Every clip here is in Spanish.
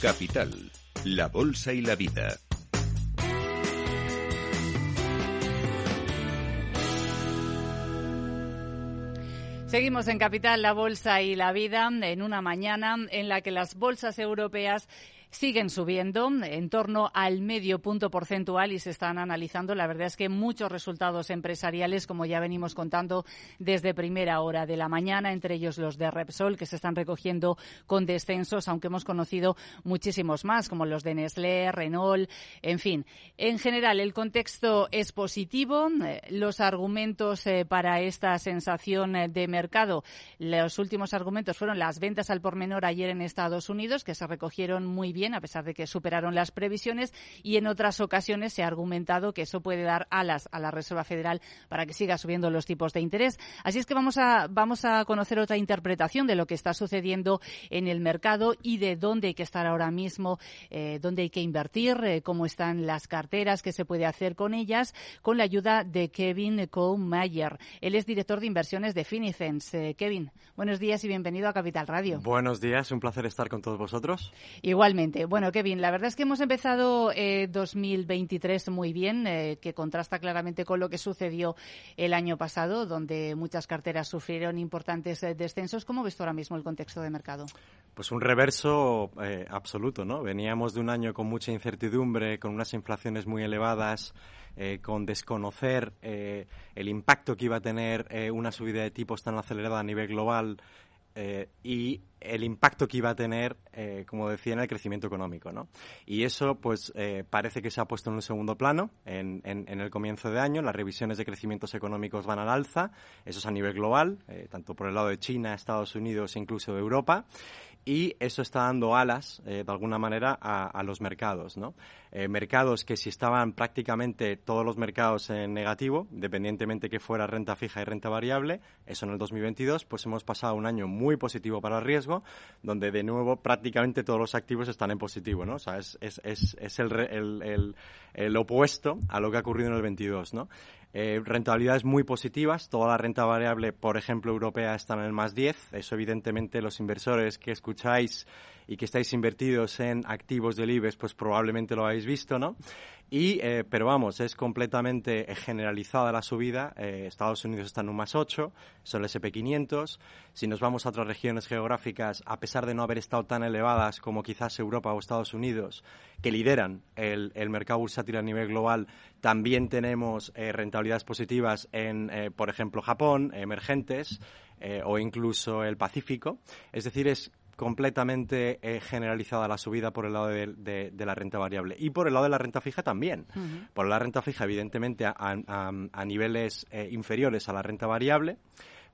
Capital, la Bolsa y la Vida. Seguimos en Capital, la Bolsa y la Vida en una mañana en la que las bolsas europeas siguen subiendo en torno al medio punto porcentual y se están analizando, la verdad es que muchos resultados empresariales, como ya venimos contando desde primera hora de la mañana, entre ellos los de Repsol, que se están recogiendo con descensos, aunque hemos conocido muchísimos más, como los de Nestlé, Renault, en fin. En general, el contexto es positivo. Eh, los argumentos eh, para esta sensación eh, de mercado, los últimos argumentos fueron las ventas al por menor ayer en Estados Unidos, que se recogieron muy bien bien, a pesar de que superaron las previsiones, y en otras ocasiones se ha argumentado que eso puede dar alas a la Reserva Federal para que siga subiendo los tipos de interés. Así es que vamos a, vamos a conocer otra interpretación de lo que está sucediendo en el mercado y de dónde hay que estar ahora mismo, eh, dónde hay que invertir, eh, cómo están las carteras, qué se puede hacer con ellas, con la ayuda de Kevin Mayer. Él es director de inversiones de Finicens. Eh, Kevin, buenos días y bienvenido a Capital Radio. Buenos días, un placer estar con todos vosotros. Igualmente. Bueno, Kevin, la verdad es que hemos empezado eh, 2023 muy bien, eh, que contrasta claramente con lo que sucedió el año pasado, donde muchas carteras sufrieron importantes eh, descensos. ¿Cómo ves tú ahora mismo el contexto de mercado? Pues un reverso eh, absoluto, ¿no? Veníamos de un año con mucha incertidumbre, con unas inflaciones muy elevadas, con desconocer el impacto que iba a tener una subida de tipos tan acelerada a nivel global eh, y el impacto que iba a tener, eh, como decía, en el crecimiento económico, ¿no? Y eso, pues, eh, parece que se ha puesto en un segundo plano en, en, el comienzo de año. Las revisiones de crecimientos económicos van al alza, eso es a nivel global, tanto por el lado de China, Estados Unidos e incluso de Europa y eso está dando alas, eh, de alguna manera, a, los mercados, ¿no? Eh, mercados que si estaban prácticamente todos los mercados en negativo, independientemente que fuera renta fija y renta variable, eso en el 2022, pues hemos pasado un año muy positivo para el riesgo, donde de nuevo prácticamente todos los activos están en positivo, ¿no? O sea, es, es, es, el, el, el, el, opuesto a lo que ha ocurrido en el 22, ¿no? Eh, rentabilidades muy positivas. Toda la renta variable, por ejemplo, europea está en el más 10. Eso, evidentemente, los inversores que escucháis y que estáis invertidos en activos del IBEX, pues probablemente lo habéis visto, ¿no? Y, eh, pero vamos, es completamente generalizada la subida. Eh, Estados Unidos está en un más 8, son el SP500. Si nos vamos a otras regiones geográficas, a pesar de no haber estado tan elevadas como quizás Europa o Estados Unidos, que lideran el, el mercado bursátil a nivel global, también tenemos eh, rentabilidades positivas en, por ejemplo, Japón, emergentes, o incluso el Pacífico. Es decir, es completamente eh, generalizada la subida por el lado de, la renta variable y por el lado de la renta fija también. Por la renta fija, evidentemente, a, niveles eh, inferiores a la renta variable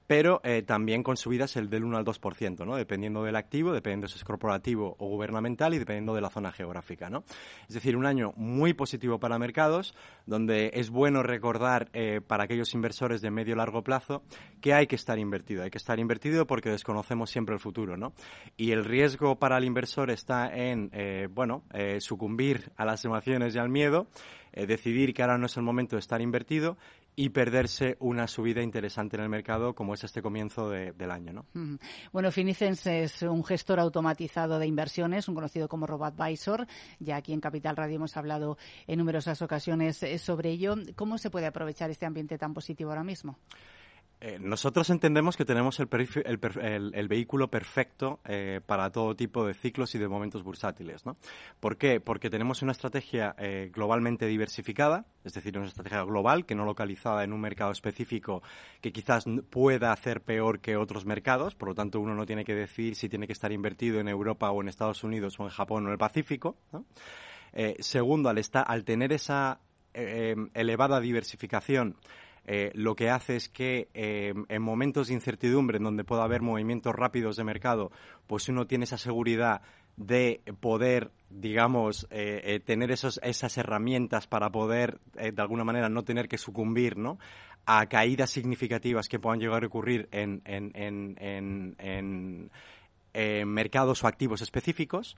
pero eh, también con subidas el del 1 al 2%, ¿no? Dependiendo del activo, dependiendo si es corporativo o gubernamental y dependiendo de la zona geográfica, ¿no? Es decir, un año muy positivo para mercados, donde es bueno recordar eh, para aquellos inversores de medio largo plazo que hay que estar invertido. Hay que estar invertido porque desconocemos siempre el futuro, ¿no? Y el riesgo para el inversor está en, eh, bueno, sucumbir a las emociones y al miedo, decidir que ahora no es el momento de estar invertido y perderse una subida interesante en el mercado como es este comienzo del año. ¿no? Bueno, Finicens es un gestor automatizado de inversiones, un conocido como RoboAdvisor. Ya aquí en Capital Radio hemos hablado en numerosas ocasiones eh, sobre ello. ¿Cómo se puede aprovechar este ambiente tan positivo ahora mismo? Eh, nosotros entendemos que tenemos el, el, vehículo perfecto eh, para todo tipo de ciclos y de momentos bursátiles. ¿no? ¿Por qué? Porque tenemos una estrategia eh, globalmente diversificada, es decir, una estrategia global que no localizada en un mercado específico que quizás pueda hacer peor que otros mercados, por lo tanto uno no tiene que decir si tiene que estar invertido en Europa o en Estados Unidos o en Japón o en el Pacífico. segundo, al, estar, al tener esa elevada diversificación, eh, lo que hace es que eh, en momentos de incertidumbre, en donde pueda haber movimientos rápidos de mercado, pues uno tiene esa seguridad de poder, digamos, eh, tener esos, esas herramientas para poder, de alguna manera, no tener que sucumbir, ¿no? a caídas significativas que puedan llegar a ocurrir en, en, en, en, en mercados o activos específicos.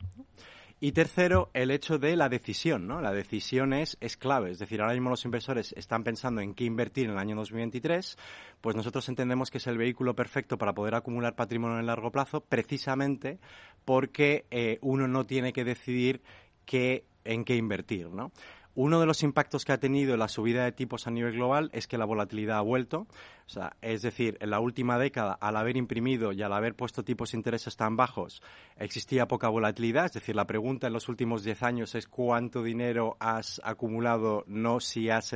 Y tercero, el hecho de la decisión, ¿no? La decisión es, es clave. Es decir, ahora mismo los inversores están pensando en qué invertir en el año 2023, pues nosotros entendemos que es el vehículo perfecto para poder acumular patrimonio en el largo plazo, precisamente porque eh, uno no tiene que decidir qué, en qué invertir, ¿no? Uno de los impactos que ha tenido la subida de tipos a nivel global es que la volatilidad ha vuelto. O sea, es decir, en la última década, al haber imprimido y al haber puesto tipos de intereses tan bajos, existía poca volatilidad. Es decir, la pregunta en los últimos 10 años es cuánto dinero has acumulado, no si has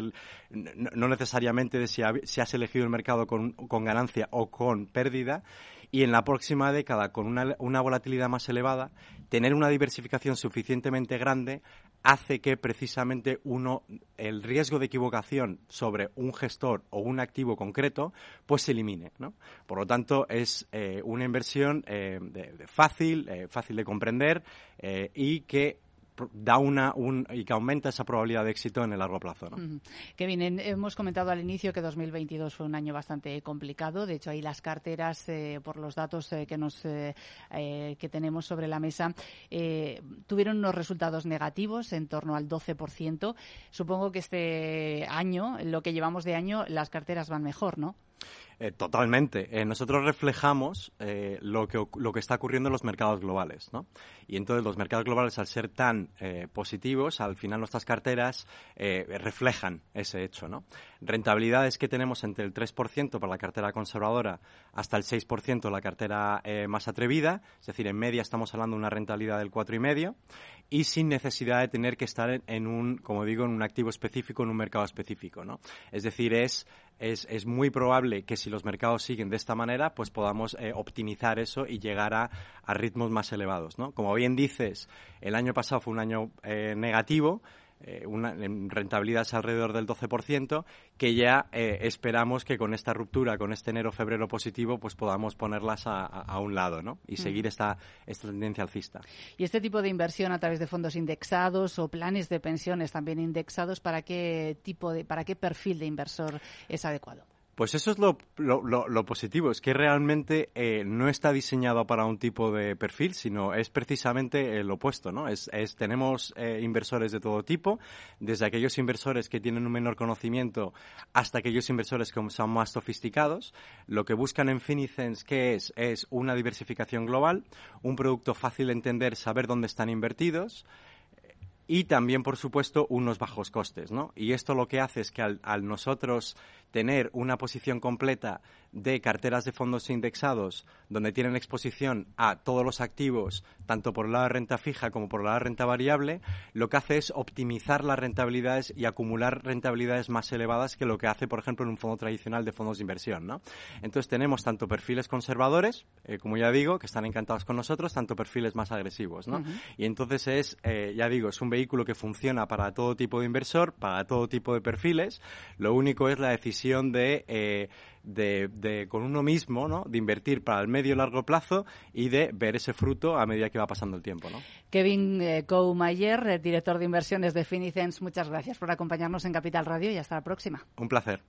no, necesariamente de si, has elegido el mercado con ganancia o con pérdida y en la próxima década, con una, una, volatilidad más elevada, tener una diversificación suficientemente grande hace que precisamente uno, el riesgo de equivocación sobre un gestor o un activo concreto, pues se elimine. Por lo tanto, es eh, una inversión eh, de, fácil, eh, fácil de comprender y que da una un, y que aumenta esa probabilidad de éxito en el largo plazo. ¿no? Kevin, hemos comentado al inicio que 2022 fue un año bastante complicado. De hecho, ahí las carteras, eh, por los datos eh, que nos eh, que tenemos sobre la mesa, tuvieron unos resultados negativos en torno al 12%. Supongo que este año, lo que llevamos de año, las carteras van mejor, ¿no? Eh, totalmente. Eh, nosotros reflejamos eh, lo, que, lo que está ocurriendo en los mercados globales, ¿no? Y entonces los mercados globales, al ser tan positivos, al final nuestras carteras reflejan ese hecho, ¿no? Rentabilidades que tenemos entre el 3% para la cartera conservadora hasta el 6% la cartera más atrevida, es decir, en media estamos hablando de una rentabilidad del 4,5% y sin necesidad de tener que estar en un, como digo, en un activo específico, en un mercado específico, ¿no? Es decir, es, es, es muy probable que si los mercados siguen de esta manera, pues podamos eh, optimizar eso y llegar a, a, ritmos más elevados, ¿no? Como bien dices, el año pasado fue un año eh, negativo, eh, una rentabilidad alrededor del 12%, que ya eh, esperamos que con esta ruptura, con este enero-febrero positivo, pues podamos ponerlas a, un lado ¿no? y seguir esta, esta tendencia alcista. ¿Y este tipo de inversión a través de fondos indexados o planes de pensiones también indexados, para qué tipo de, para qué perfil de inversor es adecuado? Pues eso es lo, lo, positivo, es que realmente eh, no está diseñado para un tipo de perfil, sino es precisamente el opuesto, ¿no? Es, tenemos eh, inversores de todo tipo, desde aquellos inversores que tienen un menor conocimiento hasta aquellos inversores que son más sofisticados. Lo que buscan en Finicens, ¿qué es? Es una diversificación global, un producto fácil de entender, saber dónde están invertidos, y también, por supuesto, unos bajos costes, ¿no? Y esto lo que hace es que al nosotros tener una posición completa de carteras de fondos indexados donde tienen exposición a todos los activos, tanto por la renta fija como por la renta variable, lo que hace es optimizar las rentabilidades y acumular rentabilidades más elevadas que lo que hace, por ejemplo, en un fondo tradicional de fondos de inversión. ¿no? Entonces tenemos tanto perfiles conservadores, eh, como ya digo, que están encantados con nosotros, tanto perfiles más agresivos. ¿no? Y entonces es, eh, ya digo, es un vehículo que funciona para todo tipo de inversor, para todo tipo de perfiles. Lo único es la decisión eh, de, de, con uno mismo, ¿no? De invertir para el medio y largo plazo y de ver ese fruto a medida que va pasando el tiempo, ¿no? Kevin eh, Koumayer, eh, director de inversiones de Finicens, muchas gracias por acompañarnos en Capital Radio y hasta la próxima. Un placer.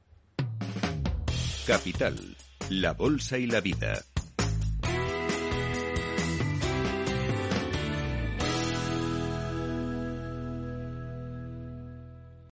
Capital, la bolsa y la vida.